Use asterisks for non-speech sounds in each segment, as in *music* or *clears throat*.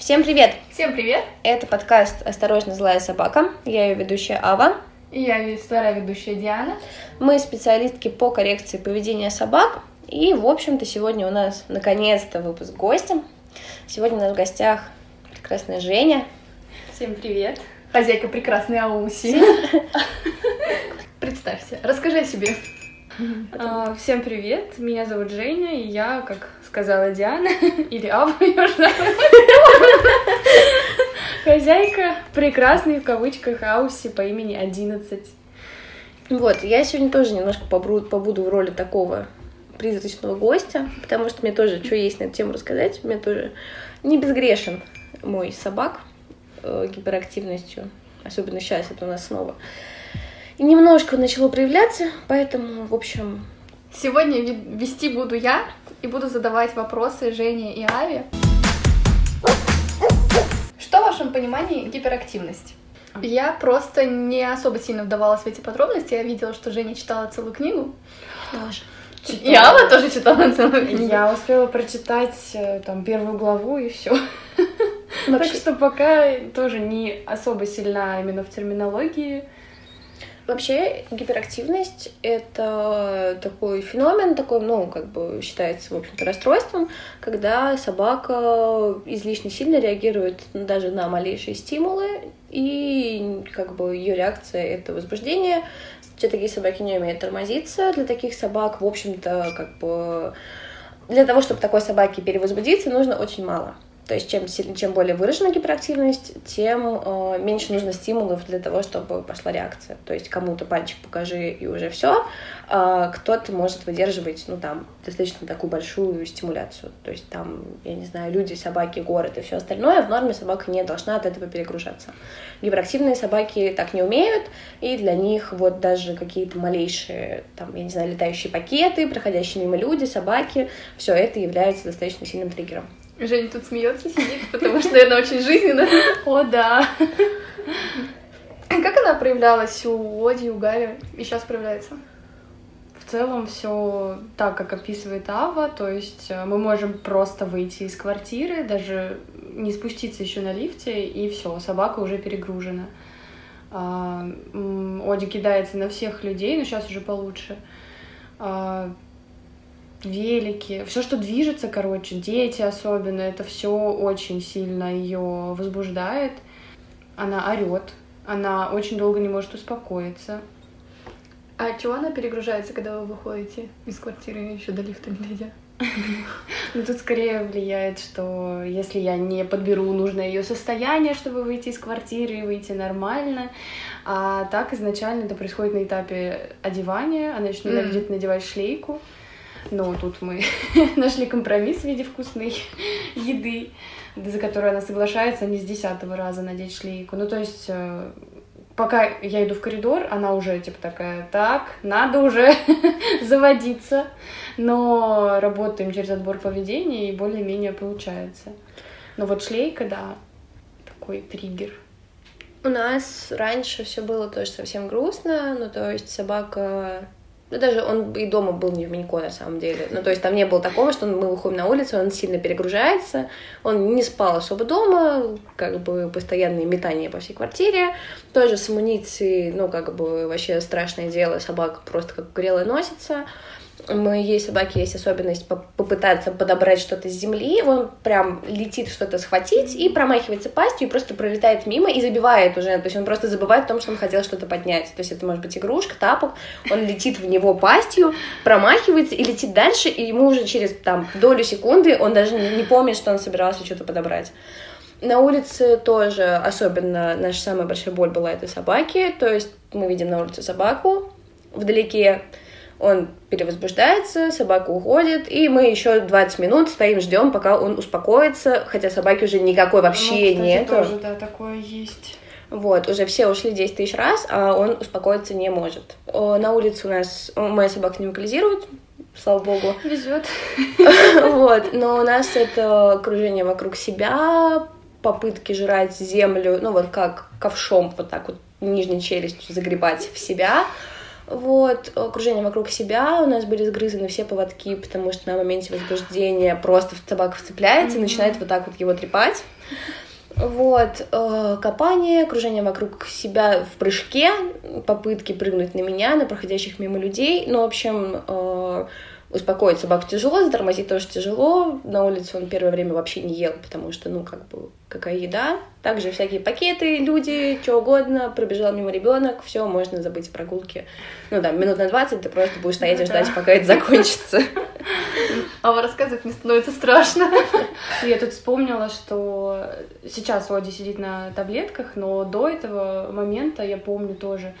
Всем привет! Всем привет! Это подкаст «Осторожно, злая собака». Я ее ведущая Ава. И я вторая ведущая Диана. Мы специалистки по коррекции поведения собак. И, в общем-то, сегодня у нас наконец-то выпуск гостем. Сегодня у нас в гостях прекрасная Женя. Всем привет! Хозяйка прекрасной Ауси. *laughs* Представься, расскажи о себе. А, всем привет, меня зовут Женя, и я, как сказала Диана, *laughs* или Ава, я уже *laughs* хозяйка прекрасной в кавычках Ауси по имени 11. Вот, я сегодня тоже немножко побуду, побуду в роли такого призрачного гостя, потому что мне тоже что есть на эту тему рассказать. Меня тоже не безгрешен мой собак э, гиперактивностью, особенно сейчас это у нас снова. И немножко начало проявляться, поэтому, в общем... Сегодня вести буду я и буду задавать вопросы Жене и Аве. Что в вашем понимании гиперактивность? Я просто не особо сильно вдавалась в эти подробности. Я видела, что Женя читала целую книгу. Тоже. Читала. И Ава тоже читала целую книгу. Я успела прочитать э, там первую главу и все. Так что пока тоже не особо сильна именно в терминологии. Вообще гиперактивность — это такой феномен, такой, ну, как бы считается, в общем-то, расстройством, когда собака излишне сильно реагирует даже на малейшие стимулы, и как бы ее реакция — это возбуждение. Все такие собаки не умеют тормозиться. Для таких собак, в общем-то, как бы... Для того, чтобы такой собаке перевозбудиться, нужно очень мало. То есть чем, чем более выражена гиперактивность, тем э, меньше нужно стимулов для того, чтобы пошла реакция. То есть кому-то пальчик покажи и уже все, а кто-то может выдерживать, ну там, достаточно такую большую стимуляцию. То есть там, я не знаю, люди, собаки, город и все остальное, в норме собака не должна от этого перегружаться. Гиперактивные собаки так не умеют, и для них вот даже какие-то малейшие, там, я не знаю, летающие пакеты, проходящие мимо люди, собаки, все это является достаточно сильным триггером. Женя тут смеется, сидит, потому что, наверное, очень жизненно. О, да. Как она проявлялась у Оди, у Гарри и сейчас проявляется? В целом все так, как описывает Ава, то есть э, мы можем просто выйти из квартиры, даже не спуститься еще на лифте, и все, собака уже перегружена. А, Оди кидается на всех людей, но сейчас уже получше. Велики, все, что движется, короче, дети особенно, это все очень сильно ее возбуждает. Она орет, она очень долго не может успокоиться. А чего она перегружается, когда вы выходите из квартиры еще до лифта не дойдя? *laughs* Ну, тут скорее влияет, что если я не подберу нужное ее состояние, чтобы выйти из квартиры и выйти нормально, а так изначально это происходит на этапе одевания, она еще mm. надевать шлейку, но тут мы *laughs* нашли компромисс в виде вкусной *laughs* еды, за которую она соглашается не с десятого раза надеть шлейку. Ну, то есть, э, пока я иду в коридор, она уже типа такая, так, надо уже *laughs* заводиться. Но работаем через отбор поведения и более-менее получается. Но вот шлейка, да, такой триггер. У нас раньше все было тоже совсем грустно, ну то есть собака ну, даже он и дома был не в Минько, на самом деле. Ну, то есть там не было такого, что мы выходим на улицу, он сильно перегружается, он не спал особо дома, как бы постоянные метания по всей квартире. Тоже с амуницией, ну, как бы вообще страшное дело, собака просто как грелая носится моей собаки есть особенность попытаться подобрать что-то с земли, он прям летит что-то схватить и промахивается пастью и просто пролетает мимо и забивает уже, то есть он просто забывает о том, что он хотел что-то поднять, то есть это может быть игрушка, тапок, он летит в него пастью, промахивается и летит дальше, и ему уже через там долю секунды он даже не, помнит, что он собирался что-то подобрать. На улице тоже особенно наша самая большая боль была это собаки, то есть мы видим на улице собаку вдалеке, он перевозбуждается, собака уходит, и мы еще 20 минут стоим, ждем, пока он успокоится, хотя собаки уже никакой вообще ну, нет. тоже, да, такое есть. Вот, уже все ушли 10 тысяч раз, а он успокоиться не может. На улице у нас моя собака не вокализирует, слава богу. Везет. *laughs* Вот, но у нас это окружение вокруг себя, попытки жрать землю, ну вот как ковшом вот так вот нижней челюстью загребать в себя. Вот, окружение вокруг себя, у нас были сгрызаны все поводки, потому что на моменте возбуждения просто собака вцепляется и начинает вот так вот его трепать. Вот, э, копание, кружение вокруг себя в прыжке, попытки прыгнуть на меня, на проходящих мимо людей. Ну, в общем, э, успокоить собаку тяжело, затормозить тоже тяжело. На улице он первое время вообще не ел, потому что, ну, как бы, какая еда. Также всякие пакеты, люди, что угодно. Пробежал мимо ребенок, все, можно забыть о прогулке. Ну да, минут на 20 ты просто будешь стоять и ждать, пока это закончится. А вы рассказывать мне становится страшно. Я тут вспомнила, что сейчас Оди сидит на таблетках, но до этого момента я помню тоже,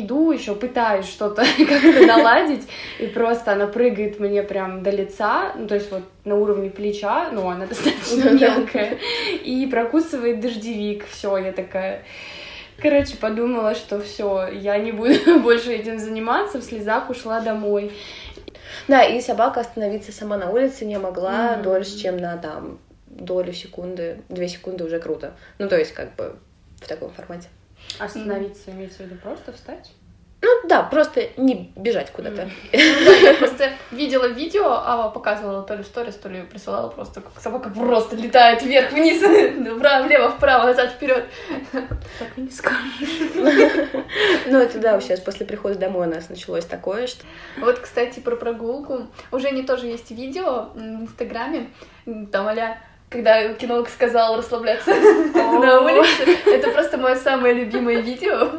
иду еще, пытаюсь что-то *laughs* как-то наладить, и просто она прыгает мне прям до лица, ну, то есть вот на уровне плеча, ну, она *laughs* достаточно мелкая, и прокусывает дождевик, все, я такая... Короче, подумала, что все, я не буду *laughs* больше этим заниматься, в слезах ушла домой. Да, и собака остановиться сама на улице не могла mm-hmm. дольше, чем на там долю секунды, две секунды уже круто. Ну, то есть, как бы в таком формате. Остановиться, имеется в виду просто встать? Ну да, просто не бежать куда-то. Mm. *laughs* да, я просто видела видео, Ава показывала то ли сторис, то ли присылала просто, как собака просто летает вверх-вниз, *laughs* влево, вправо, назад, вперед. Так и не скажешь. *laughs* Ну это да, сейчас после прихода домой у нас началось такое, что... Вот, кстати, про прогулку. У Жени тоже есть видео в Инстаграме, там а когда кинолог сказал расслабляться *laughs* *laughs* на улице. Это просто мое самое любимое видео.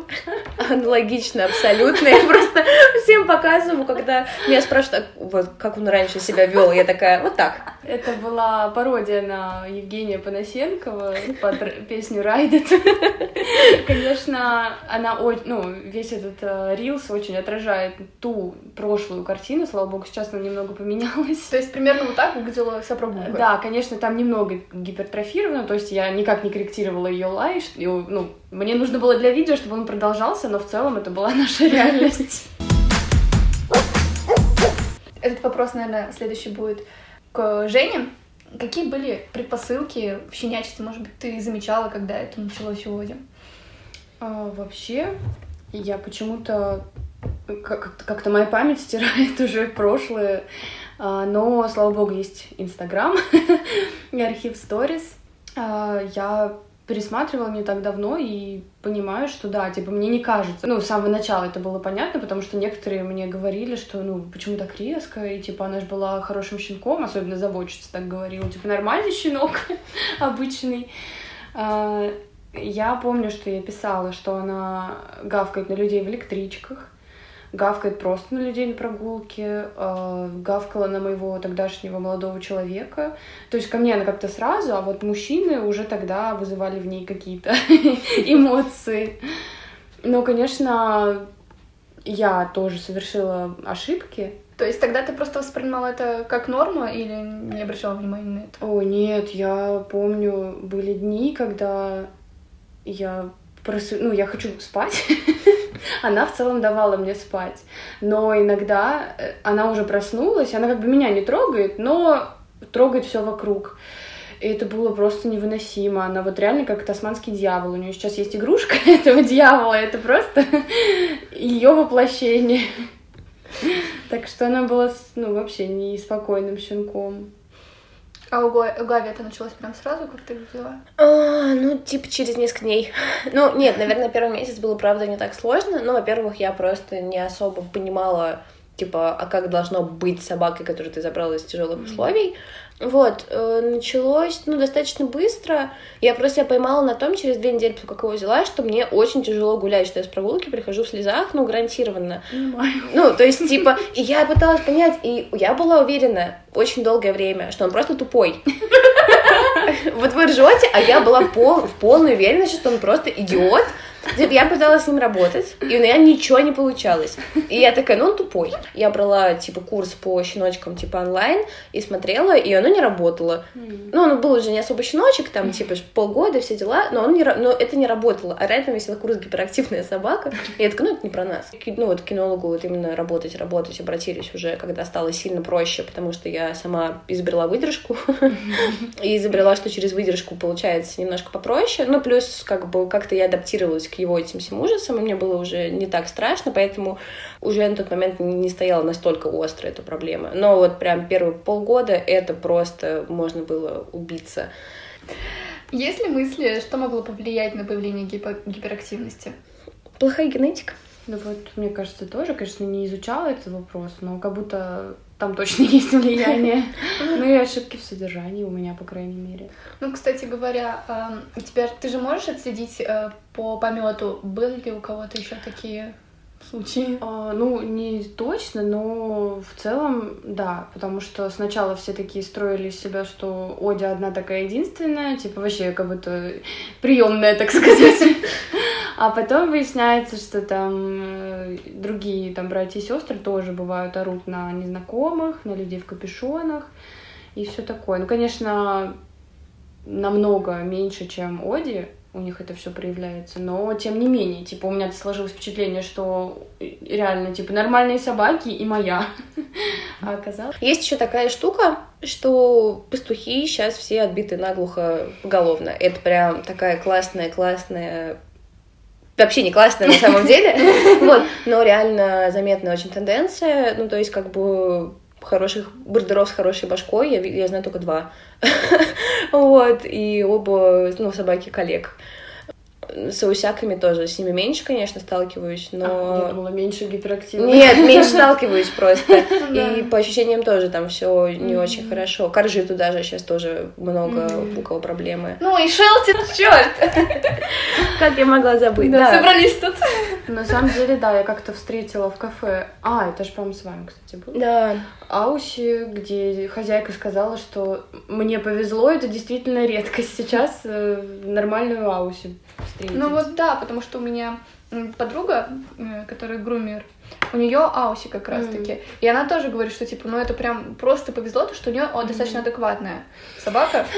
Аналогично, абсолютно. Я просто всем показываю, когда меня спрашивают, «А вот как он раньше себя вел, я такая, вот так. Это была пародия на Евгения Панасенкова под песню «Райдет». Конечно, она, ну, весь этот рилс очень отражает ту прошлую картину, слава богу, сейчас она немного поменялась. То есть примерно вот так выглядела вся прогулка? Да, конечно, там немного немного гипертрофирована, то есть я никак не корректировала ее лай, ну, мне нужно было для видео, чтобы он продолжался, но в целом это была *laughs* наша реальность. Этот вопрос, наверное, следующий будет к Жене. Какие были предпосылки в щенячестве? Может быть, ты замечала, когда это началось у Оди? А, вообще, я почему-то как-то моя память стирает *laughs* уже прошлое. А, но, слава богу, есть Инстаграм *laughs* и архив сторис. А, я пересматривала не так давно и понимаю, что да, типа, мне не кажется. Ну, с самого начала это было понятно, потому что некоторые мне говорили, что, ну, почему так резко, и, типа, она же была хорошим щенком, особенно заводчица так говорила, типа, нормальный щенок, *laughs* обычный. А, я помню, что я писала, что она гавкает на людей в электричках, гавкает просто на людей на прогулке, э, гавкала на моего тогдашнего молодого человека. То есть ко мне она как-то сразу, а вот мужчины уже тогда вызывали в ней какие-то *laughs* эмоции. Но, конечно, я тоже совершила ошибки. То есть тогда ты просто воспринимала это как норму или не обращала внимания на это? О, нет, я помню, были дни, когда я просто, ну, я хочу спать, *laughs* она в целом давала мне спать. Но иногда э, она уже проснулась, она как бы меня не трогает, но трогает все вокруг. И это было просто невыносимо. Она вот реально как тасманский дьявол. У нее сейчас есть игрушка *laughs* этого дьявола. Это просто *laughs* ее воплощение. Так что она была, ну, вообще неспокойным щенком. А у, Га- у Гави это началось прям сразу, как ты взяла? А, ну, типа через несколько дней. *laughs* ну, нет, наверное, первый месяц было, правда, не так сложно. Но, во-первых, я просто не особо понимала, типа, а как должно быть собакой, которую ты забрала из тяжелых условий. Вот, э, началось, ну, достаточно быстро. Я просто себя поймала на том через две недели, как его взяла, что мне очень тяжело гулять, что я с прогулки прихожу в слезах, ну, гарантированно. Понимаю. Ну, то есть, типа, и я пыталась понять, и я была уверена очень долгое время, что он просто тупой. *laughs* Вот вы ржете, а я была пол, в полной уверенности, что он просто идиот, я пыталась с ним работать, и у меня ничего не получалось. И я такая, ну он тупой. Я брала, типа, курс по щеночкам, типа, онлайн, и смотрела, и оно не работало. Ну, он был уже не особо щеночек, там, типа, полгода, все дела, но, он не, но это не работало. А реально висела курс гиперактивная собака. И я такая, ну, это не про нас. Ну, вот кинологу вот именно работать, работать, обратились уже, когда стало сильно проще, потому что я сама изобрела выдержку. *laughs* И изобрела, что через выдержку получается немножко попроще. Ну, плюс, как бы, как-то я адаптировалась адаптировалась к его этим всем ужасам, и мне было уже не так страшно, поэтому уже на тот момент не стояла настолько остро эта проблема. Но вот прям первые полгода это просто можно было убиться. Есть ли мысли, что могло повлиять на появление гипо- гиперактивности? Плохая генетика. Ну вот, мне кажется, тоже, конечно, не изучала этот вопрос, но как будто там точно *laughs* есть влияние. *laughs* Ну и ошибки в содержании у меня, по крайней мере. Ну, кстати говоря, у тебя ты же можешь отследить э, по помету, были ли у кого-то еще такие случаи? А, ну, не точно, но в целом, да, потому что сначала все такие строили себя, что Одя одна такая единственная, типа вообще как будто приемная, так *laughs* сказать. А потом выясняется, что там э, другие там братья и сестры тоже бывают орут на незнакомых, на людей в капюшонах и все такое. Ну, конечно, намного меньше, чем Оди, у них это все проявляется. Но тем не менее, типа, у меня сложилось впечатление, что реально, типа, нормальные собаки и моя. *laughs* А оказалось. Есть еще такая штука, что пастухи сейчас все отбиты наглухо поголовно. Это прям такая классная, классная вообще не классная на самом *laughs* деле, вот, но реально заметная очень тенденция, ну, то есть, как бы, хороших бордеров с хорошей башкой, я, я знаю только два, *laughs* вот, и оба, ну, собаки коллег. С аусяками тоже, с ними меньше, конечно, сталкиваюсь, но... А, я думала, меньше гиперактивных. Нет, меньше *laughs* сталкиваюсь просто. И по ощущениям тоже там все не очень хорошо. Коржи туда же сейчас тоже много у кого проблемы. Ну и Шелти, черт! Как я могла забыть? Да, собрались тут. На самом деле, да, я как-то встретила в кафе. А, это же, по-моему, с вами, кстати, был. Да. Ауси, где хозяйка сказала, что мне повезло, это действительно редкость сейчас э, нормальную Ауси встретить. Ну вот да, потому что у меня подруга, э, которая грумер, у нее Ауси как раз таки. Mm. И она тоже говорит, что типа, ну это прям просто повезло, то, что у нее mm. достаточно адекватная собака. *laughs*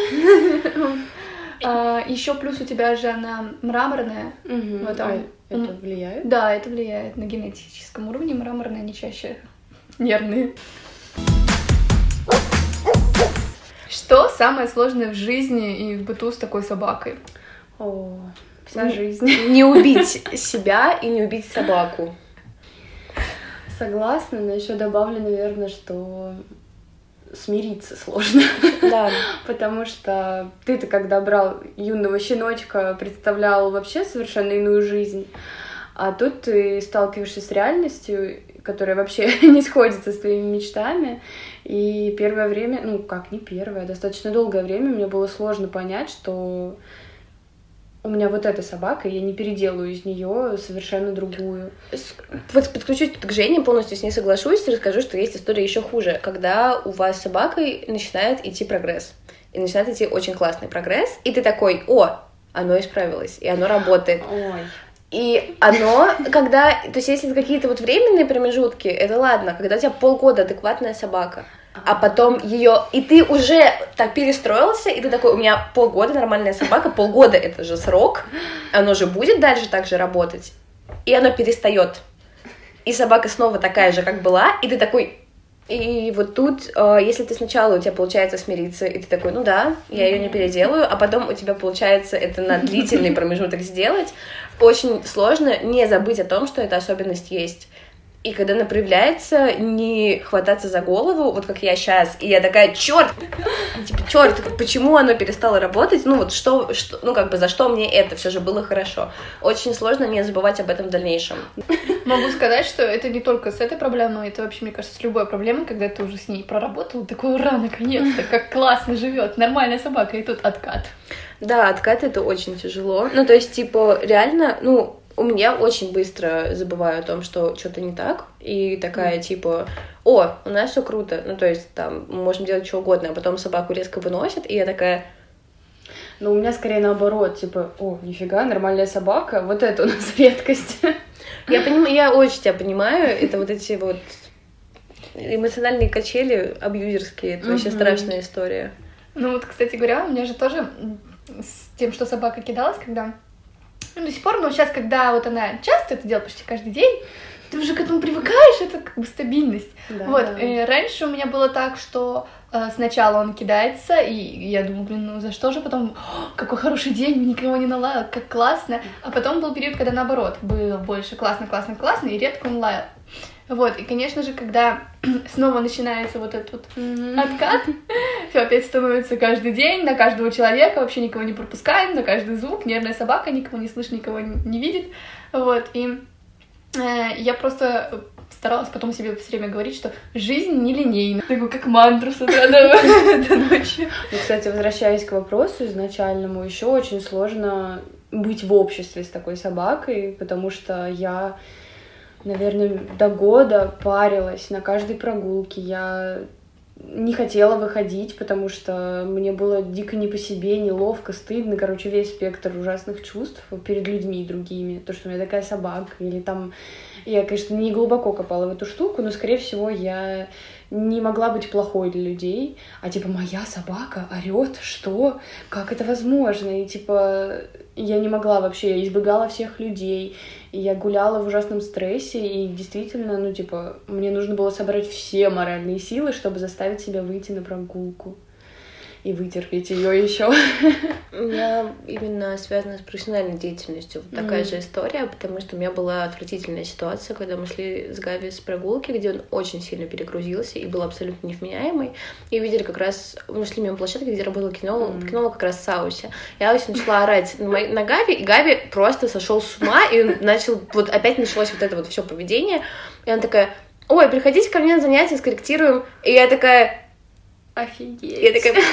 А, Еще плюс у тебя же она мраморная. А, это влияет? Да, это влияет на генетическом уровне. Мраморная не чаще *laughs* нервные. Что самое сложное в жизни и в быту с такой собакой? О, вся жизнь. Не убить себя и не убить собаку. Согласна, но еще добавлю, наверное, что смириться сложно. Да. *laughs* Потому что ты-то, когда брал юного щеночка, представлял вообще совершенно иную жизнь. А тут ты сталкиваешься с реальностью, которая вообще *laughs* не сходится с твоими мечтами. И первое время, ну как не первое, достаточно долгое время мне было сложно понять, что у меня вот эта собака, я не переделаю из нее совершенно другую. Вот подключусь к Жене, полностью с ней соглашусь и расскажу, что есть история еще хуже, когда у вас с собакой начинает идти прогресс. И начинает идти очень классный прогресс, и ты такой, о, оно исправилось, и оно работает. Ой. И оно, когда, то есть если какие-то вот временные промежутки, это ладно, когда у тебя полгода адекватная собака, а потом ее, и ты уже так перестроился, и ты такой, у меня полгода нормальная собака, полгода это же срок, оно же будет дальше так же работать, и оно перестает. И собака снова такая же, как была, и ты такой, и вот тут, э, если ты сначала у тебя получается смириться, и ты такой, ну да, я ее не переделаю, а потом у тебя получается это на длительный промежуток сделать, очень сложно не забыть о том, что эта особенность есть. И когда она проявляется, не хвататься за голову, вот как я сейчас, и я такая, черт, *laughs* типа, черт, почему оно перестало работать? Ну вот что, что, ну как бы за что мне это все же было хорошо. Очень сложно не забывать об этом в дальнейшем. Могу сказать, что это не только с этой проблемой, это вообще, мне кажется, с любой проблемой, когда ты уже с ней проработал, такой, ура, наконец-то, как классно живет, нормальная собака, и тут откат. Да, откат это очень тяжело. Ну, то есть, типа, реально, ну, у меня очень быстро забываю о том, что что-то не так, и такая mm. типа, о, у нас все круто, ну то есть там мы можем делать что угодно, а потом собаку резко выносят, и я такая, ну, у меня скорее наоборот, типа, о, нифига, нормальная собака, вот это у нас *laughs* редкость. Я понимаю, я очень тебя понимаю, это вот эти вот эмоциональные качели абьюзерские, это вообще страшная история. Ну вот, кстати говоря, у меня же тоже с тем, что собака кидалась, когда Ну, до сих пор, но сейчас, когда вот она часто это делает, почти каждый день, ты уже к этому привыкаешь, *laughs* это как бы стабильность. Да, вот, да. э, раньше у меня было так, что э, сначала он кидается, и я думаю, блин, ну за что же потом, «О, какой хороший день, никого не налаял, как классно. А потом был период, когда наоборот, было больше классно, классно, классно, и редко он лаял. Вот, и, конечно же, когда *clears throat* снова начинается вот этот вот откат, *laughs* все опять становится каждый день, на каждого человека, вообще никого не пропускаем, на каждый звук, нервная собака, никого не слышит, никого не видит, вот, и э, я просто старалась потом себе все время говорить, что жизнь нелинейна, такую как мантру с утра до *laughs* ночи. Ну, кстати, возвращаясь к вопросу изначальному, еще очень сложно быть в обществе с такой собакой, потому что я, наверное, до года парилась на каждой прогулке. Я не хотела выходить, потому что мне было дико не по себе, неловко, стыдно, короче, весь спектр ужасных чувств перед людьми другими. То, что у меня такая собака, или там... Я, конечно, не глубоко копала в эту штуку, но, скорее всего, я не могла быть плохой для людей, а типа моя собака орет, что? Как это возможно? И типа я не могла вообще, я избегала всех людей, я гуляла в ужасном стрессе, и действительно, ну типа, мне нужно было собрать все моральные силы, чтобы заставить себя выйти на прогулку и вытерпеть ее еще. У меня именно связано с профессиональной деятельностью вот такая Мгм. же история, потому что у меня была отвратительная ситуация, когда мы шли с Гави с прогулки, где он очень сильно перегрузился и был абсолютно невменяемый. И видели как раз, мы шли мимо площадки, где работал кинолог, Мгм. кинолог как раз Сауси. И Ауси начала орать на, моей- на Гави, и Гави просто сошел с ума, и он начал, вот опять началось вот это вот все поведение. И она такая, ой, приходите ко мне на занятия, скорректируем. И я такая, Офигеть. я такая,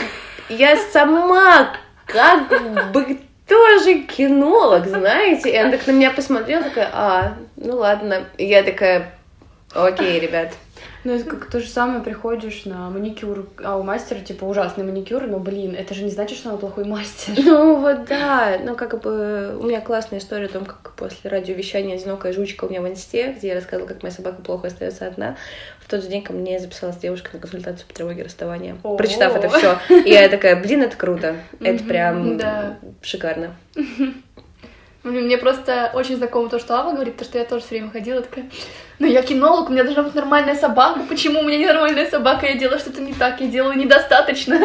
я сама как бы тоже кинолог, знаете? И она так на меня посмотрела, такая, а, ну ладно. И я такая, окей, ребят. Ну, это как то же самое, приходишь на маникюр, а у мастера, типа, ужасный маникюр, но, блин, это же не значит, что он плохой мастер. *laughs* Ну вот да, ну как бы у меня классная история о том, как после радиовещания «Одинокая жучка» у меня в инсте, где я рассказывала, как моя собака плохо остается одна. В тот же день ко мне записалась девушка на консультацию по тревоге расставания. О. Прочитав это все, *laughs* и я такая, блин, это круто, это прям шикарно. *laughs* Мне просто очень знакомо то, что Ава говорит, то, что я тоже все время ходила такая, ну я кинолог, у меня должна быть нормальная собака, почему у меня ненормальная собака, я делаю что-то не так, я делаю недостаточно.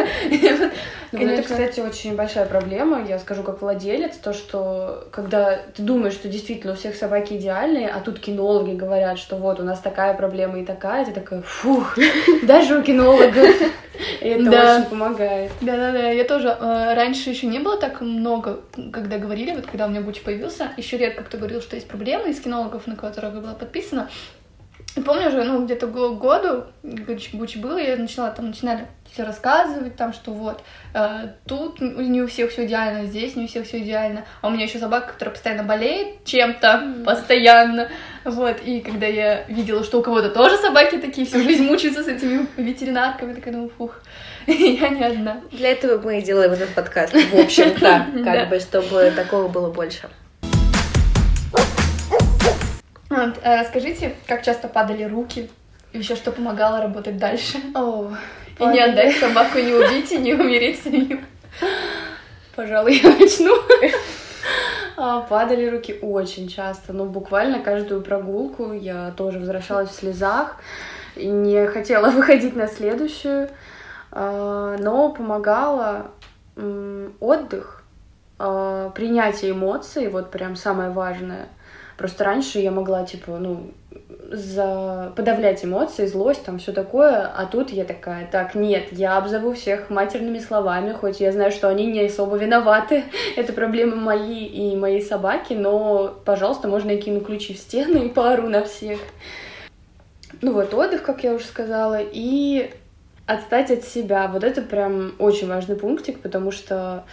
Ну, это, кстати, очень большая проблема, я скажу как владелец, то, что когда ты думаешь, что действительно у всех собаки идеальные, а тут кинологи говорят, что вот у нас такая проблема и такая, ты такая, фух, *laughs* даже у кинолога. И это Да. очень помогает. Да-да-да, я тоже э, раньше еще не было так много, когда говорили, вот когда у меня Гуччи появился, еще редко кто говорил, что есть проблемы из кинологов, на которых я была подписана. И помню уже, ну, где-то году Гуччи, было, я начала там, начинали все рассказывать, там, что вот, э, тут не у всех все идеально, здесь не у всех все идеально, а у меня еще собака, которая постоянно болеет чем-то, постоянно, вот, и когда я видела, что у кого-то тоже собаки такие, всю жизнь мучаются с этими ветеринарками, такая думаю, фух, *laughs* я не одна. Для этого мы и делаем этот подкаст, в общем-то, *laughs* как бы, чтобы такого было больше. Э, Скажите, как часто падали руки? И еще что помогало работать дальше? О, И не отдать собаку, не убить и не умереть самим. Пожалуй, я начну. А, Падали руки очень часто, ну буквально каждую прогулку я тоже возвращалась в слезах и не хотела *laughs* выходить на следующую, А, но помогала отдых, а, принятие эмоций, вот прям самое важное. Просто раньше я могла, типа, ну, за... подавлять эмоции, злость, там все такое, а тут я такая, так, нет, я обзову всех матерными словами, хоть я знаю, что они не особо виноваты, *laughs* это проблемы мои и моей собаки, но, пожалуйста, можно я кину ключи в стену и поору на всех. Ну вот, отдых, как я уже сказала, и отстать от себя. Вот это прям очень важный пунктик, потому что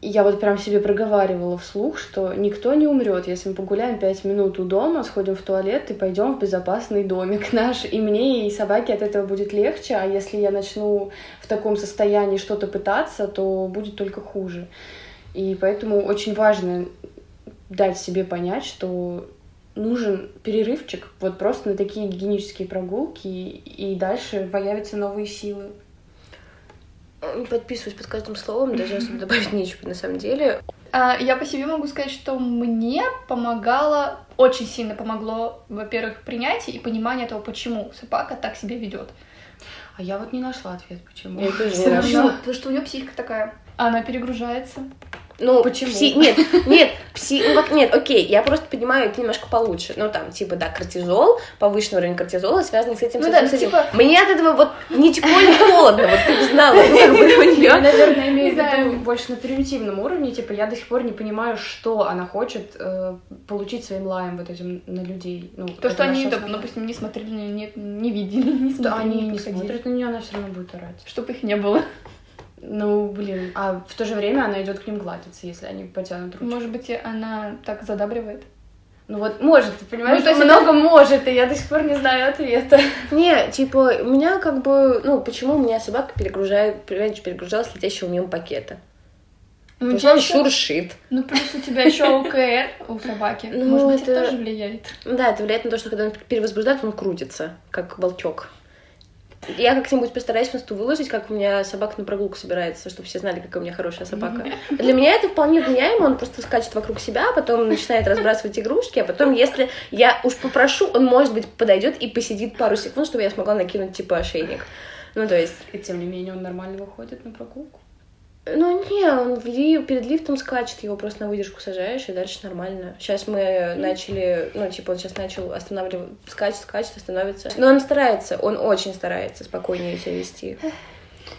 я вот прям себе проговаривала вслух, что никто не умрет, если мы погуляем пять минут у дома, сходим в туалет и пойдем в безопасный домик *laughs* наш. И мне и собаке от этого будет легче, а если я начну в таком состоянии что-то пытаться, то будет только хуже. И поэтому очень важно дать себе понять, что нужен перерывчик, вот просто на такие гигиенические прогулки, и дальше появятся новые силы. Подписываюсь под каждым словом, даже особо добавить нечего на самом деле. А, я по себе могу сказать, что мне помогало, очень сильно помогло, во-первых, принятие и понимание того, почему собака так себя ведет. А я вот не нашла ответ, почему. Я тоже не нашла. Потому что у нее психика такая. Она перегружается. Ну, Почему? пси- Нет, нет, пси... ну, как- нет, окей, я просто понимаю это немножко получше. Ну, там, типа, да, кортизол, повышенный уровень кортизола, связанный с этим, Ну с да, этим, с ну, этим. типа- Мне от этого вот ни тепло, ни холодно, вот ты бы знала, ну, *laughs* как бы у Я, наверное, имею в Не виду больше на примитивном уровне, типа, я до сих пор не понимаю, что она хочет э, получить своим лаем вот этим на людей. Ну, То, что они, доп- основная- допустим, не смотрели, не, не видели, не Да, смотрели, они не подходили. смотрят на нее, она все равно будет орать. Чтобы их не было. Ну, блин, а в то же время она идет к ним гладиться, если они потянут ручку. Может быть, она так задабривает. Ну вот, может, ты понимаешь, Ну, то есть много может, и я до сих пор не знаю ответа. Не, типа, у меня как бы, ну, почему у меня собака перегружает, раньше перегружалась летящего мимо пакета? Ну, Потому он ещё- шуршит. ну, плюс у тебя еще ОКР у собаки. Ну, Может быть, это это- тоже влияет. Да, это влияет на то, что когда он перевозбуждается, он крутится, как волчок. Я как-нибудь постараюсь инсту выложить, как у меня собака на прогулку собирается, чтобы все знали, какая у меня хорошая собака. Для меня это вполне вменяемо, он просто скачет вокруг себя, а потом начинает разбрасывать игрушки, а потом, если я уж попрошу, он, может быть, подойдет и посидит пару секунд, чтобы я смогла накинуть, типа, ошейник. Ну, то есть, И тем не менее он нормально выходит на прогулку. Ну, не, он в ли- перед лифтом скачет, его просто на выдержку сажаешь, и дальше нормально. Сейчас мы начали, ну, типа, он сейчас начал останавливать, скачет, скачет, остановится. Но он старается, он очень старается спокойнее себя вести.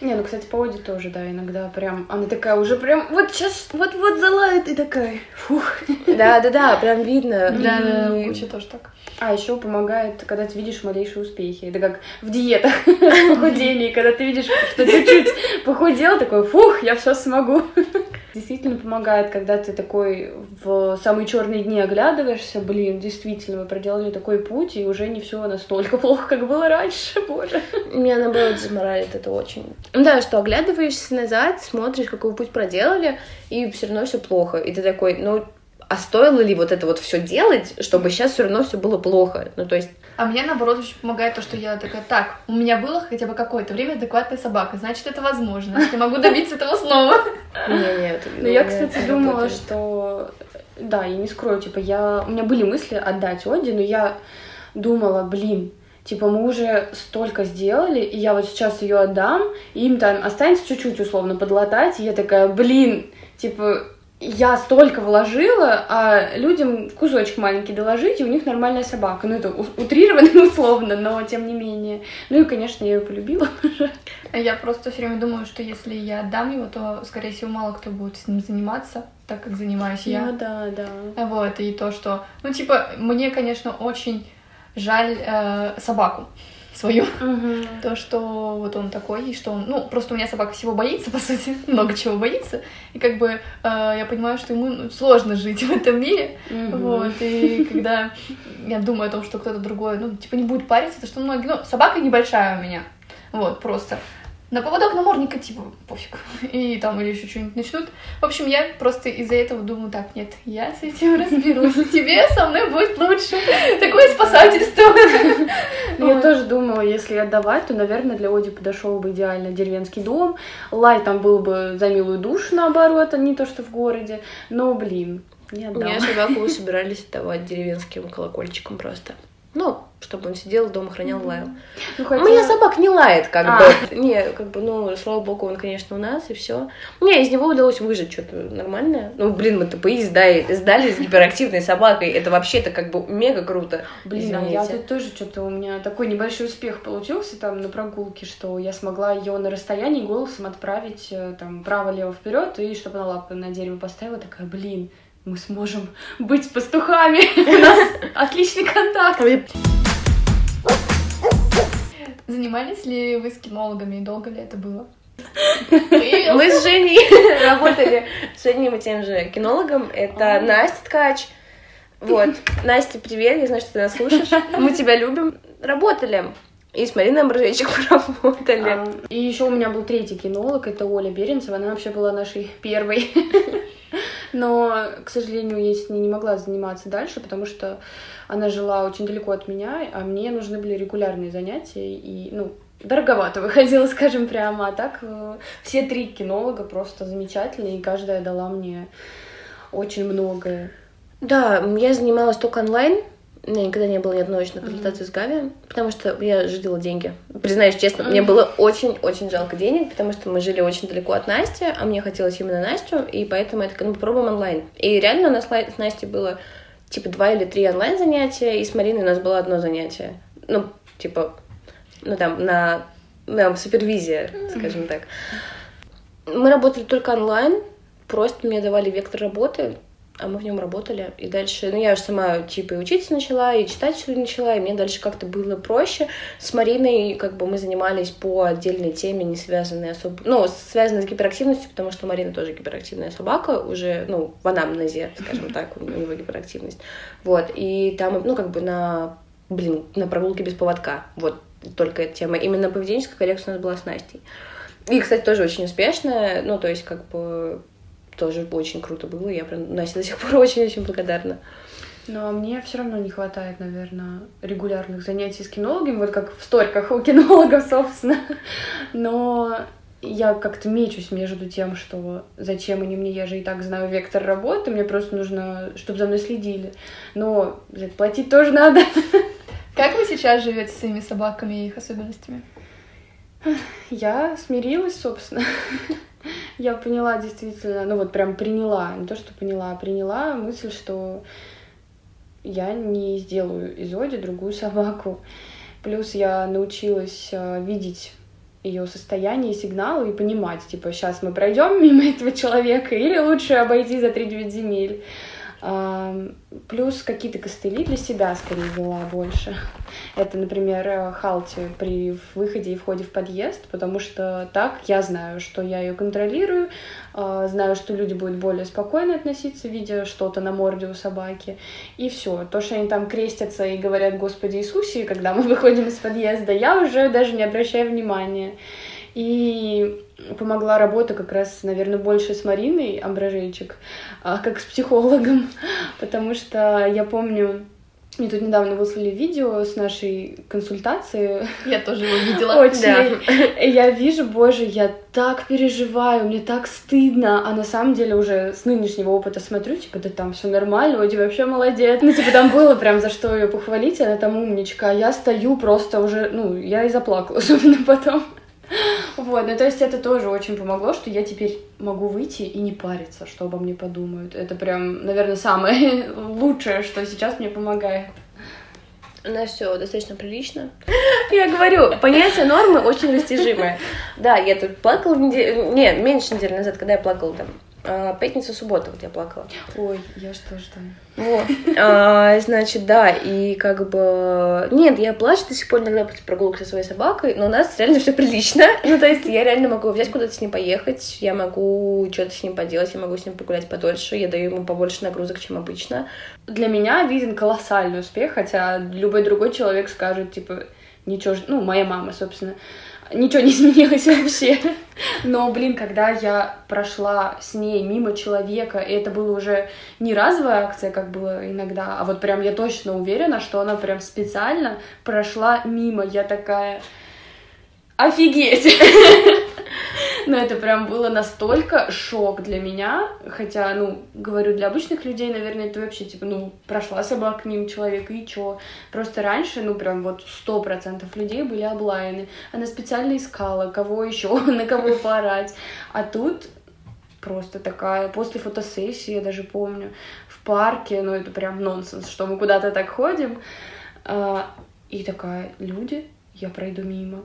Не, ну, кстати, по Оде тоже, да, иногда прям, она такая уже прям, вот сейчас, вот-вот залает, и такая, фух. Да-да-да, прям видно. Да, у Гуччи тоже так. А еще помогает, когда ты видишь малейшие успехи. Это как в диетах, *laughs* в похудении, когда ты видишь, что чуть-чуть похудел, такой, фух, я все смогу. Действительно помогает, когда ты такой в самые черные дни оглядываешься, блин, действительно, вы проделали такой путь, и уже не все настолько плохо, как было раньше, *laughs* боже. Меня наоборот заморает это очень. Ну Да, что оглядываешься назад, смотришь, какой путь проделали, и все равно все плохо. И ты такой, ну, а стоило ли вот это вот все делать, чтобы сейчас все равно все было плохо? Ну, то есть, А мне, наоборот, очень помогает то, что я такая, так, у меня было хотя бы какое-то время адекватная собака, значит, это возможно, значит, я могу добиться этого снова. не, нет. Ну, я, кстати, думала, что... Да, я не скрою, типа, я... У меня были мысли отдать Оди, но я думала, блин, типа, мы уже столько сделали, и я вот сейчас ее отдам, и им там останется чуть-чуть, условно, подлатать, и я такая, блин, типа, я столько вложила, а людям кусочек маленький доложить, и у них нормальная собака. Ну, это утрированно *laughs* условно, но тем не менее. Ну и, конечно, я ее полюбила. Я просто все время думаю, что если я отдам его, то, скорее всего, мало кто будет с ним заниматься, так как занимаюсь я. Ну да, да. Вот, и то, что... Ну, типа, мне, конечно, очень жаль э, собаку свою. То, что вот он такой, и что он... Ну, просто у меня собака всего боится, по сути, *laughs* много чего боится. И как бы э, я понимаю, что ему ну, сложно жить *laughs* в этом мире. Вот, и когда я думаю о том, что кто-то другой, ну, типа, не будет париться, то что многие... Ну, собака небольшая у меня. Вот, просто. На поводок намордника, типа, пофиг. *laughs* И там или еще что-нибудь начнут. В общем, я просто из-за этого думаю, так, нет, я с этим *laughs* разберусь. Тебе со мной будет лучше. Такое спасательство. *laughs* Я тоже думала, если отдавать, то, наверное, для Оди подошел бы идеально деревенский дом. Лай там был бы за милую душу, наоборот, а не то, что в городе. Но, блин, не У отдам. меня собаку собирались отдавать деревенским колокольчиком просто. Ну, чтобы он сидел дома, хранял лаял. Ну, У хотя- меня собак не лает, как А. бы. Не, как бы, ну, слава богу, он, конечно, у нас, и все. Мне из него удалось выжить что-то нормальное. Ну, блин, мы ТПИ сдали, сдали с гиперактивной собакой. Это вообще-то как бы мега круто. Блин, а я тут тоже что-то у меня такой небольшой успех получился там на прогулке, что я смогла ее на расстоянии голосом отправить э, там право-лево вперед и чтобы она лапы на дерево поставила, такая, блин, мы сможем быть пастухами. У нас *laughs* отличный контакт. Занимались ли вы с кинологами и долго ли это было? *laughs* Мы с Женей *laughs* работали с одним и тем же кинологом. Это А. Настя Ткач. Вот. Настя, привет, я знаю, что ты нас слушаешь. Мы тебя любим. Работали. И с Мариной Амброжечек работали. А, И еще у меня был третий кинолог, это Оля Беренцева, она вообще была нашей первой. Но, к сожалению, я с ней не могла заниматься дальше, потому что она жила очень далеко от меня, а мне нужны были регулярные занятия, и, ну, дороговато выходило, *laughs* скажем прямо. А так э, все три кинолога просто замечательные, и каждая дала мне очень многое. Да, я занималась только онлайн, у меня никогда не было ни одной очной консультации с Гави, потому что я ждила деньги. Признаюсь честно, мне было очень-очень жалко денег, потому что мы жили очень далеко от Насти, а мне хотелось именно Настю, и поэтому я такая, ну, попробуем онлайн. И реально у нас с Настей было типа два или три онлайн занятия, и с Мариной у нас было одно занятие. Ну, типа, ну там, на, на супервизия, скажем так. Мы работали только онлайн, просто мне давали вектор работы, а мы в нем работали. И дальше, ну, я же сама, типа, и учиться начала, и читать все начала, и мне дальше как-то было проще. С Мариной, как бы, мы занимались по отдельной теме, не связанной особо... Ну, связанной с гиперактивностью, потому что Марина тоже гиперактивная собака, уже, ну, в анамнезе, скажем *laughs* так, у него гиперактивность. Вот, и там, ну, как бы на, блин, на прогулке без поводка, вот, только эта тема. Именно поведенческая коррекция у нас была с Настей. И, кстати, тоже очень успешная, ну, то есть, как бы, тоже очень круто было. Я прям Насте до сих пор очень-очень благодарна. Но ну, а мне все равно не хватает, наверное, регулярных занятий с кинологами, вот как в сториках у кинологов, собственно. Но я как-то мечусь между тем, что зачем они мне, я же и так знаю вектор работы, мне просто нужно, чтобы за мной следили. Но платить тоже надо. Как вы сейчас живете с своими собаками и их особенностями? Я смирилась, собственно я поняла действительно, ну вот прям приняла, не то, что поняла, а приняла мысль, что я не сделаю из Оди другую собаку. Плюс я научилась э, видеть ее состояние, сигналы и понимать, типа, сейчас мы пройдем мимо этого человека или лучше обойти за 3-9 земель. Плюс какие-то костыли для себя скорее вела больше. Это, например, э, халти при выходе и входе в подъезд, потому что так я знаю, что я ее контролирую, а, знаю, что люди будут более спокойно относиться, видя что-то на морде у собаки. И все. То, что они там крестятся и говорят «Господи Иисусе», когда мы выходим из подъезда, я уже даже не обращаю внимания. И помогла работа как раз, наверное, больше с Мариной Амбражейчик, а, как с психологом, *laughs* потому что я помню, мне тут недавно выслали видео с нашей консультации. Я тоже его видела. Очень. Да. Я вижу, боже, я так переживаю, мне так стыдно, а на самом деле уже с нынешнего опыта смотрю, типа, да там все нормально, Оди вообще молодец. Ну, типа, там было прям за что ее похвалить, она там умничка, а я стою просто уже, ну, я и заплакала, *laughs* особенно потом. Вот, ну то есть это тоже очень помогло, что я теперь могу выйти и не париться, что обо мне подумают. Это прям, наверное, самое *laughs* лучшее, что сейчас мне помогает. У нас все достаточно прилично. Я говорю, понятие нормы очень растяжимое. Да, я тут плакала неделю... Не, меньше недели назад, когда я плакала там а, пятница, суббота вот я плакала. Ой, я что же там? Вот. А, значит, да, и как бы... Нет, я плачу до сих пор иногда после прогулок со своей собакой, но у нас реально все прилично. *laughs* Ну, то есть я реально могу взять куда-то с ним поехать, я могу что-то с ним поделать, я могу с ним погулять подольше, я даю ему побольше нагрузок, чем обычно. Для меня виден колоссальный успех, хотя любой другой человек скажет, типа, ничего, ну, моя мама, собственно, ничего не *laughs* изменилось вообще. Но, блин, когда я прошла с ней мимо человека, и это было уже не разовая акция, как было иногда, а вот прям я точно уверена, что она прям специально прошла мимо. Я такая... Офигеть! *laughs* Но это прям было настолько шок для меня, хотя, ну, говорю, для обычных людей, наверное, это вообще, типа, ну, прошла собака мимо человека, и чё? Просто раньше, ну, прям вот сто процентов людей были облаяны. Она специально искала, кого еще, *laughs* на кого поорать. А тут просто такая, после фотосессии, я даже помню, в парке, ну, это прям нонсенс, что мы куда-то так ходим, а, и такая, люди, я пройду мимо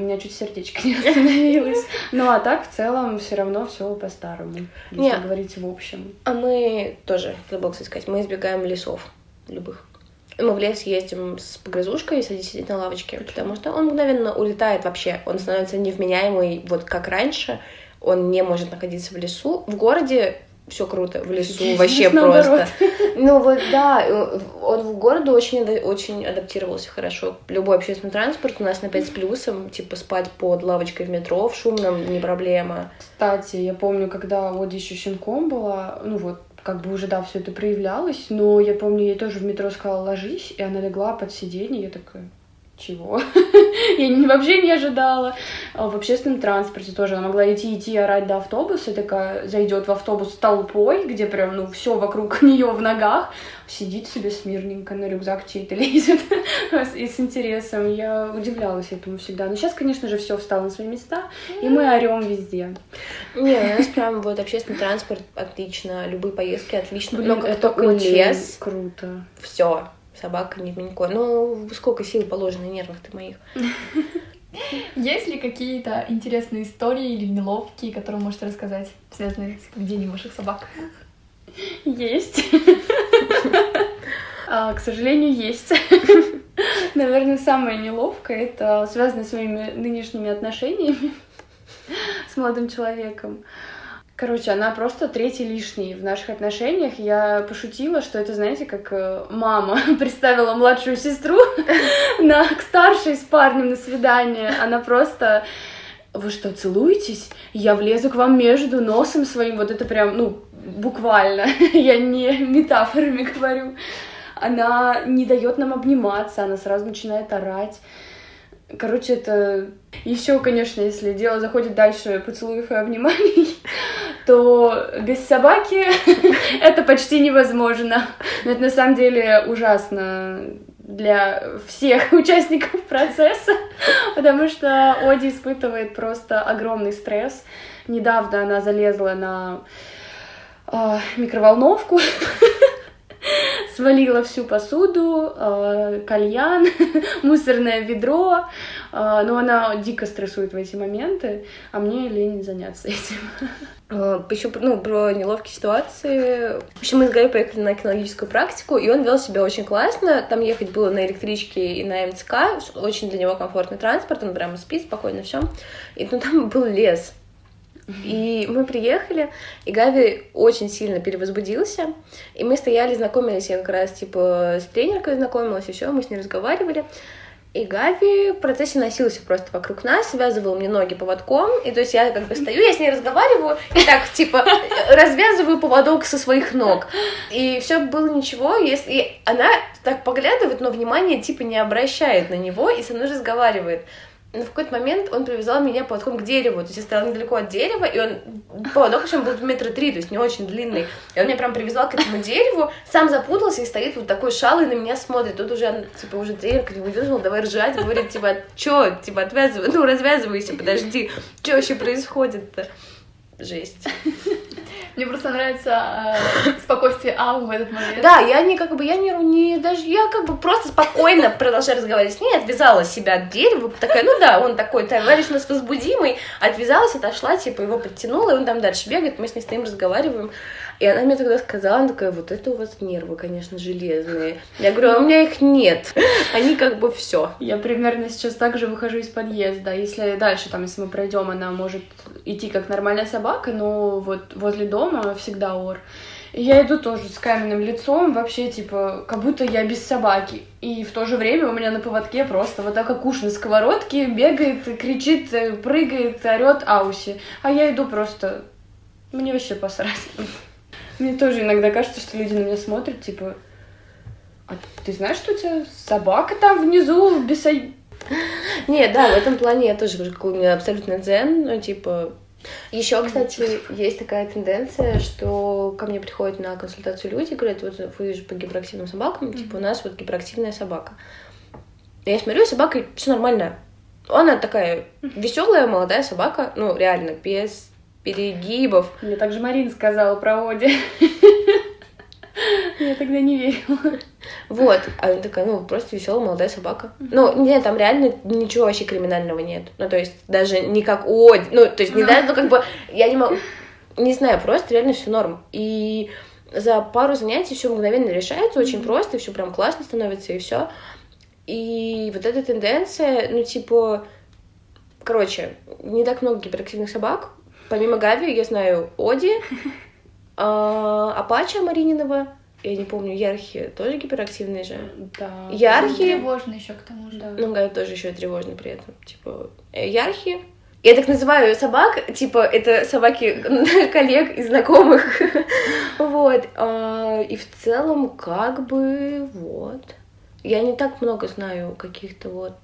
у меня чуть сердечко не *laughs* остановилось. Ну а так в целом все равно все по-старому, если Нет. говорить в общем. А мы тоже, забыл кстати сказать, мы избегаем лесов любых. Мы в лес ездим с погрызушкой и садись сидеть на лавочке, Почему? потому что он мгновенно улетает вообще. Он становится невменяемый, вот как раньше. Он не может находиться в лесу. В городе все круто, в лесу вообще просто. *laughs* Ну вот да, он в городу очень, очень адаптировался хорошо. Любой общественный транспорт у нас на 5 с плюсом, типа спать под лавочкой в метро, в шумном, не проблема. Кстати, я помню, когда вот еще щенком была, ну вот как бы уже, да, все это проявлялось, но я помню, я тоже в метро сказала, ложись, и она легла под сиденье, я такая, чего? *laughs* Я вообще не ожидала. А в общественном транспорте тоже она могла идти, идти, орать до автобуса, такая зайдет в автобус толпой, где прям, ну, все вокруг *laughs* нее в ногах, сидит себе смирненько, на рюкзак чей-то *laughs* лезет и с интересом. Я удивлялась этому всегда. Но сейчас, конечно же, все встало на свои места, и мы орем везде. Не, у нас прям вот общественный транспорт отлично, любые поездки отлично. Блин, это только очень лес, круто. все, собака не минько. Ну, сколько сил положено нервных ты моих. *laughs* Есть ли какие-то интересные истории или неловкие, которые можете рассказать, связанные с поведением ваших собак? Есть. *laughs* А, К сожалению, есть. *laughs* Наверное, самое неловкое это связано с моими нынешними отношениями с молодым человеком. Короче, она просто третий лишний в наших отношениях. Я пошутила, что это, знаете, как э, мама *laughs* представила младшую сестру *laughs* на, к старшей с парнем на свидание. Она просто вы что, целуетесь? Я влезу к вам между носом своим. Вот это прям, ну, буквально. *laughs* Я не метафорами говорю. Она не дает нам обниматься, она сразу начинает орать. Короче, это еще, конечно, если дело заходит дальше поцелуев и обниманий, *laughs* то без собаки *laughs* это почти невозможно. Но это на самом деле ужасно для всех *laughs* участников процесса, потому что Оди испытывает просто огромный стресс. Недавно она залезла на э, микроволновку, свалила всю посуду, э, кальян, *laughs* мусорное ведро, э, но она дико стрессует в эти моменты, а мне лень заняться этим. Еще ну, про неловкие ситуации. В общем, мы с Гарри поехали на кинологическую практику, и он вел себя очень классно. Там ехать было на электричке и на МЦК. Очень для него комфортный транспорт, он прямо спит спокойно, все. И ну, там *laughs* был лес. И мы приехали, и Гави очень сильно перевозбудился. И мы стояли, знакомились, я как раз типа с тренеркой знакомилась, еще мы с ней разговаривали. И Гави в процессе носился просто вокруг нас, связывал мне ноги поводком, и то есть я как бы стою, я с ней разговариваю, и так, типа, развязываю поводок со своих ног. И все было ничего, если... Она так поглядывает, но внимание, типа, не обращает на него и со мной разговаривает. Но в какой-то момент он привязал меня поводком к дереву. То есть я стояла недалеко от дерева, и он... Поводок еще был метра три, то есть не очень длинный. И он меня прям привязал к этому дереву, сам запутался и стоит вот такой шалый на меня смотрит. Тут уже, типа, уже тренер не выдержал, давай ржать, говорит, типа, чё, типа, отвязывай, ну, развязывайся, подожди, что вообще происходит-то? Жесть. Мне просто нравится э, спокойствие Аллы в этот момент. Да, я не как бы, я не, не даже, я как бы просто спокойно продолжаю разговаривать с ней, отвязала себя от дерева, такая, ну да, он такой товарищ у нас возбудимый, отвязалась, отошла, типа его подтянула, и он там дальше бегает, мы с ней стоим, разговариваем. И она мне тогда сказала, она такая, вот это у вас нервы, конечно, железные. Я говорю, а у меня их нет. *laughs* Они как бы все. Я примерно сейчас также выхожу из подъезда. Если дальше, там, если мы пройдем, она может идти как нормальная собака, но вот возле дома всегда ор. И я иду тоже с каменным лицом, вообще, типа, как будто я без собаки. И в то же время у меня на поводке просто вот так как уж на сковородке бегает, кричит, прыгает, орет Ауси. А я иду просто... Мне вообще посрать. Мне тоже иногда кажется, что люди на меня смотрят, типа, а ты знаешь, что у тебя собака там внизу без... Не, да, в этом плане я тоже говорю, у меня абсолютно дзен, ну, типа, еще, кстати, есть такая тенденция, что ко мне приходят на консультацию люди, говорят, вот вы же по гиперактивным собакам, типа, у нас вот гиперактивная собака. Я смотрю, собака все нормально. Она такая веселая, молодая собака, ну, реально, без перегибов. Мне также Марина сказала про Оди. *laughs* Я тогда не верила. Вот, а она такая, ну, просто веселая молодая собака. Ну, нет, там реально ничего вообще криминального нет. Ну, то есть, даже не как у Оди. Ну, то есть, не знаю, ну, как бы, я не могу, не знаю, просто реально все норм. И за пару занятий все мгновенно решается, очень просто, все прям классно становится, и все. И вот эта тенденция, ну, типа, короче, не так много гиперактивных собак, Помимо Гави я знаю Оди, *laughs* а, Апача Марининова, я не помню, Ярхи тоже гиперактивные же. Да. Ярхи. Тревожный еще к тому же. Да. Ну, Гави тоже еще тревожный при этом. Типа, э, Ярхи. Я так называю собак, типа, это собаки *laughs* коллег и знакомых. *laughs* Вот. А, и в целом, как бы, вот. Я не так много знаю каких-то вот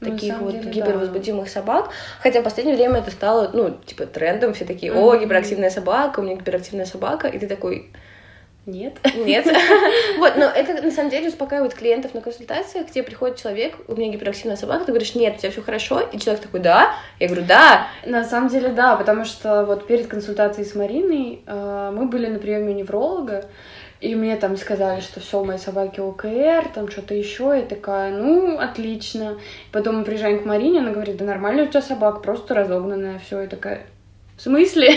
Ну, таких вот деле, да. гипервозбудимых собак. Хотя в последнее время это стало, ну, типа, трендом. Все такие, о, гиперактивная собака, у меня гиперактивная собака. И ты такой, Нет. нет. *laughs* Вот, но это на самом деле успокаивает клиентов на консультациях, где приходит человек, у меня гиперактивная собака, ты говоришь, нет, у тебя все хорошо, и человек такой, да? Я говорю, да. На самом деле, да, потому что вот перед консультацией с Мариной э, мы были на приеме невролога, и мне там сказали, что все, моей собаки ОКР, там что-то еще. Я такая, ну, отлично. Потом мы приезжаем к Марине, она говорит, да нормально у тебя собака, просто разогнанная, все. Я такая, в смысле?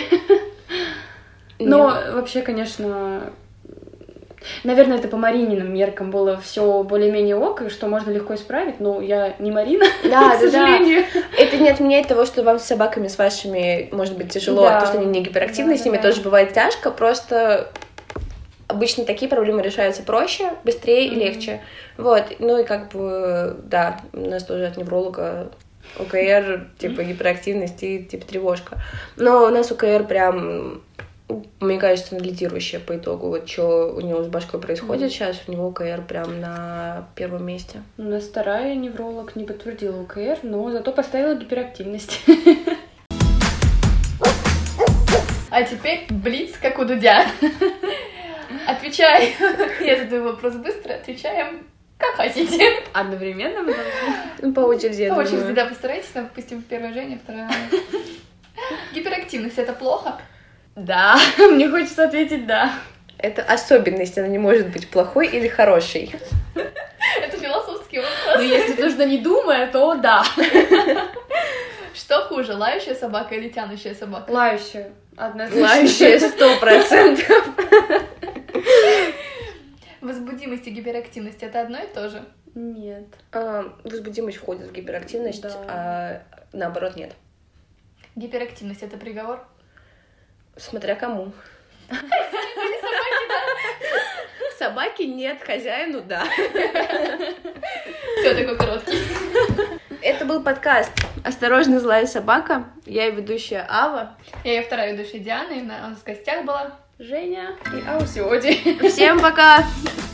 Но вообще, конечно, наверное, это по Марининым меркам было все более-менее ок, что можно легко исправить, но я не Марина, Да, *laughs* к да, да. сожалению. Это не отменяет того, что вам с собаками, с вашими, может быть, тяжело, Да. то, что они не гиперактивны, Да, с ними да, да. тоже бывает тяжко, просто обычно такие проблемы решаются проще, быстрее и Мгм. легче. Вот, ну и как бы, да, у нас тоже от невролога ОКР, типа гиперактивность и типа тревожка. Но у нас ОКР прям, мне кажется, лидирующая по итогу. Вот что у него с башкой происходит Мгм. сейчас, у него ОКР прям на первом месте. У нас вторая невролог не подтвердила УКР, но зато поставила гиперактивность. *laughs* А теперь блиц, как у Дудя. *laughs* Отвечай. *laughs* Я задаю вопрос быстро, отвечаем как хотите. Одновременно мы должны? Ну, по очереди, По очереди, думаю. да, постарайтесь, допустим, первая Женя, вторая. *laughs* Гиперактивность это плохо? Да, *laughs* мне хочется ответить да. Это особенность, она не может быть плохой или хорошей. Это философский Но вопрос. если нужно не думая, то да. Что хуже, лающая собака или тянущая собака? Лающая. Однозначно. Лающая сто процентов. Возбудимость и гиперактивность это одно и то же? Нет. А, Возбудимость входит в гиперактивность, Да. а наоборот нет. Гиперактивность это приговор? Смотря кому. *laughs* Собаки нет, хозяину да. Все такой короткий. Это был подкаст «Осторожно, злая собака». Я ведущая Ава. Я ее вторая ведущая Диана, и у нас в гостях была Женя и Аусиоди. Всем пока! *laughs*